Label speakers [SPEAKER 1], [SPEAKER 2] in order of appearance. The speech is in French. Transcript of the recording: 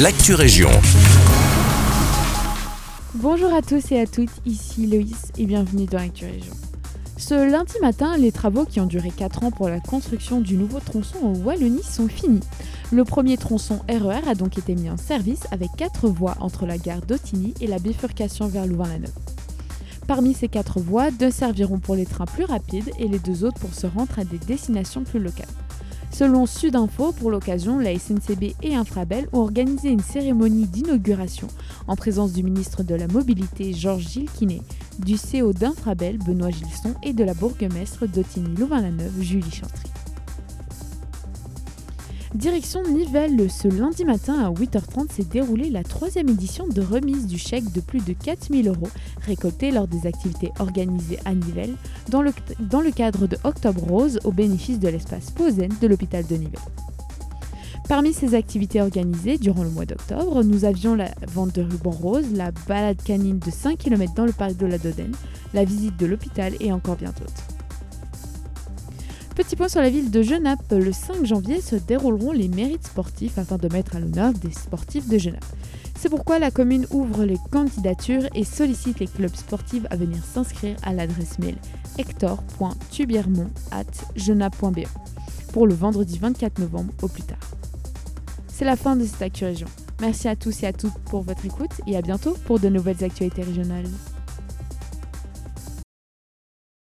[SPEAKER 1] l'actu région.
[SPEAKER 2] Bonjour à tous et à toutes, ici Loïs et bienvenue dans l'actu région. Ce lundi matin, les travaux qui ont duré 4 ans pour la construction du nouveau tronçon en Wallonie sont finis. Le premier tronçon RER a donc été mis en service avec 4 voies entre la gare d'Otigny et la bifurcation vers Louvain-la-Neuve. Parmi ces 4 voies, deux serviront pour les trains plus rapides et les deux autres pour se rendre à des destinations plus locales. Selon Sudinfo, pour l'occasion, la SNCB et Infrabel ont organisé une cérémonie d'inauguration en présence du ministre de la Mobilité Georges Gilles Quinet, du CO d'Infrabel Benoît Gilson et de la bourgmestre d'Otigny-Louvain-la-Neuve Julie Chantry. Direction Nivelles, ce lundi matin à 8h30 s'est déroulée la troisième édition de remise du chèque de plus de 4000 euros récoltés lors des activités organisées à Nivelles dans le, dans le cadre de Octobre Rose au bénéfice de l'espace Posen de l'hôpital de Nivelles. Parmi ces activités organisées durant le mois d'octobre, nous avions la vente de rubans roses, la balade canine de 5 km dans le parc de la Dodène, la visite de l'hôpital et encore bien d'autres. Petit point sur la ville de Genappe. Le 5 janvier se dérouleront les mérites sportifs afin de mettre à l'honneur des sportifs de Genappe. C'est pourquoi la commune ouvre les candidatures et sollicite les clubs sportifs à venir s'inscrire à l'adresse mail hector.tubiermont.genappe.be pour le vendredi 24 novembre au plus tard. C'est la fin de cette Actu Région. Merci à tous et à toutes pour votre écoute et à bientôt pour de nouvelles actualités régionales.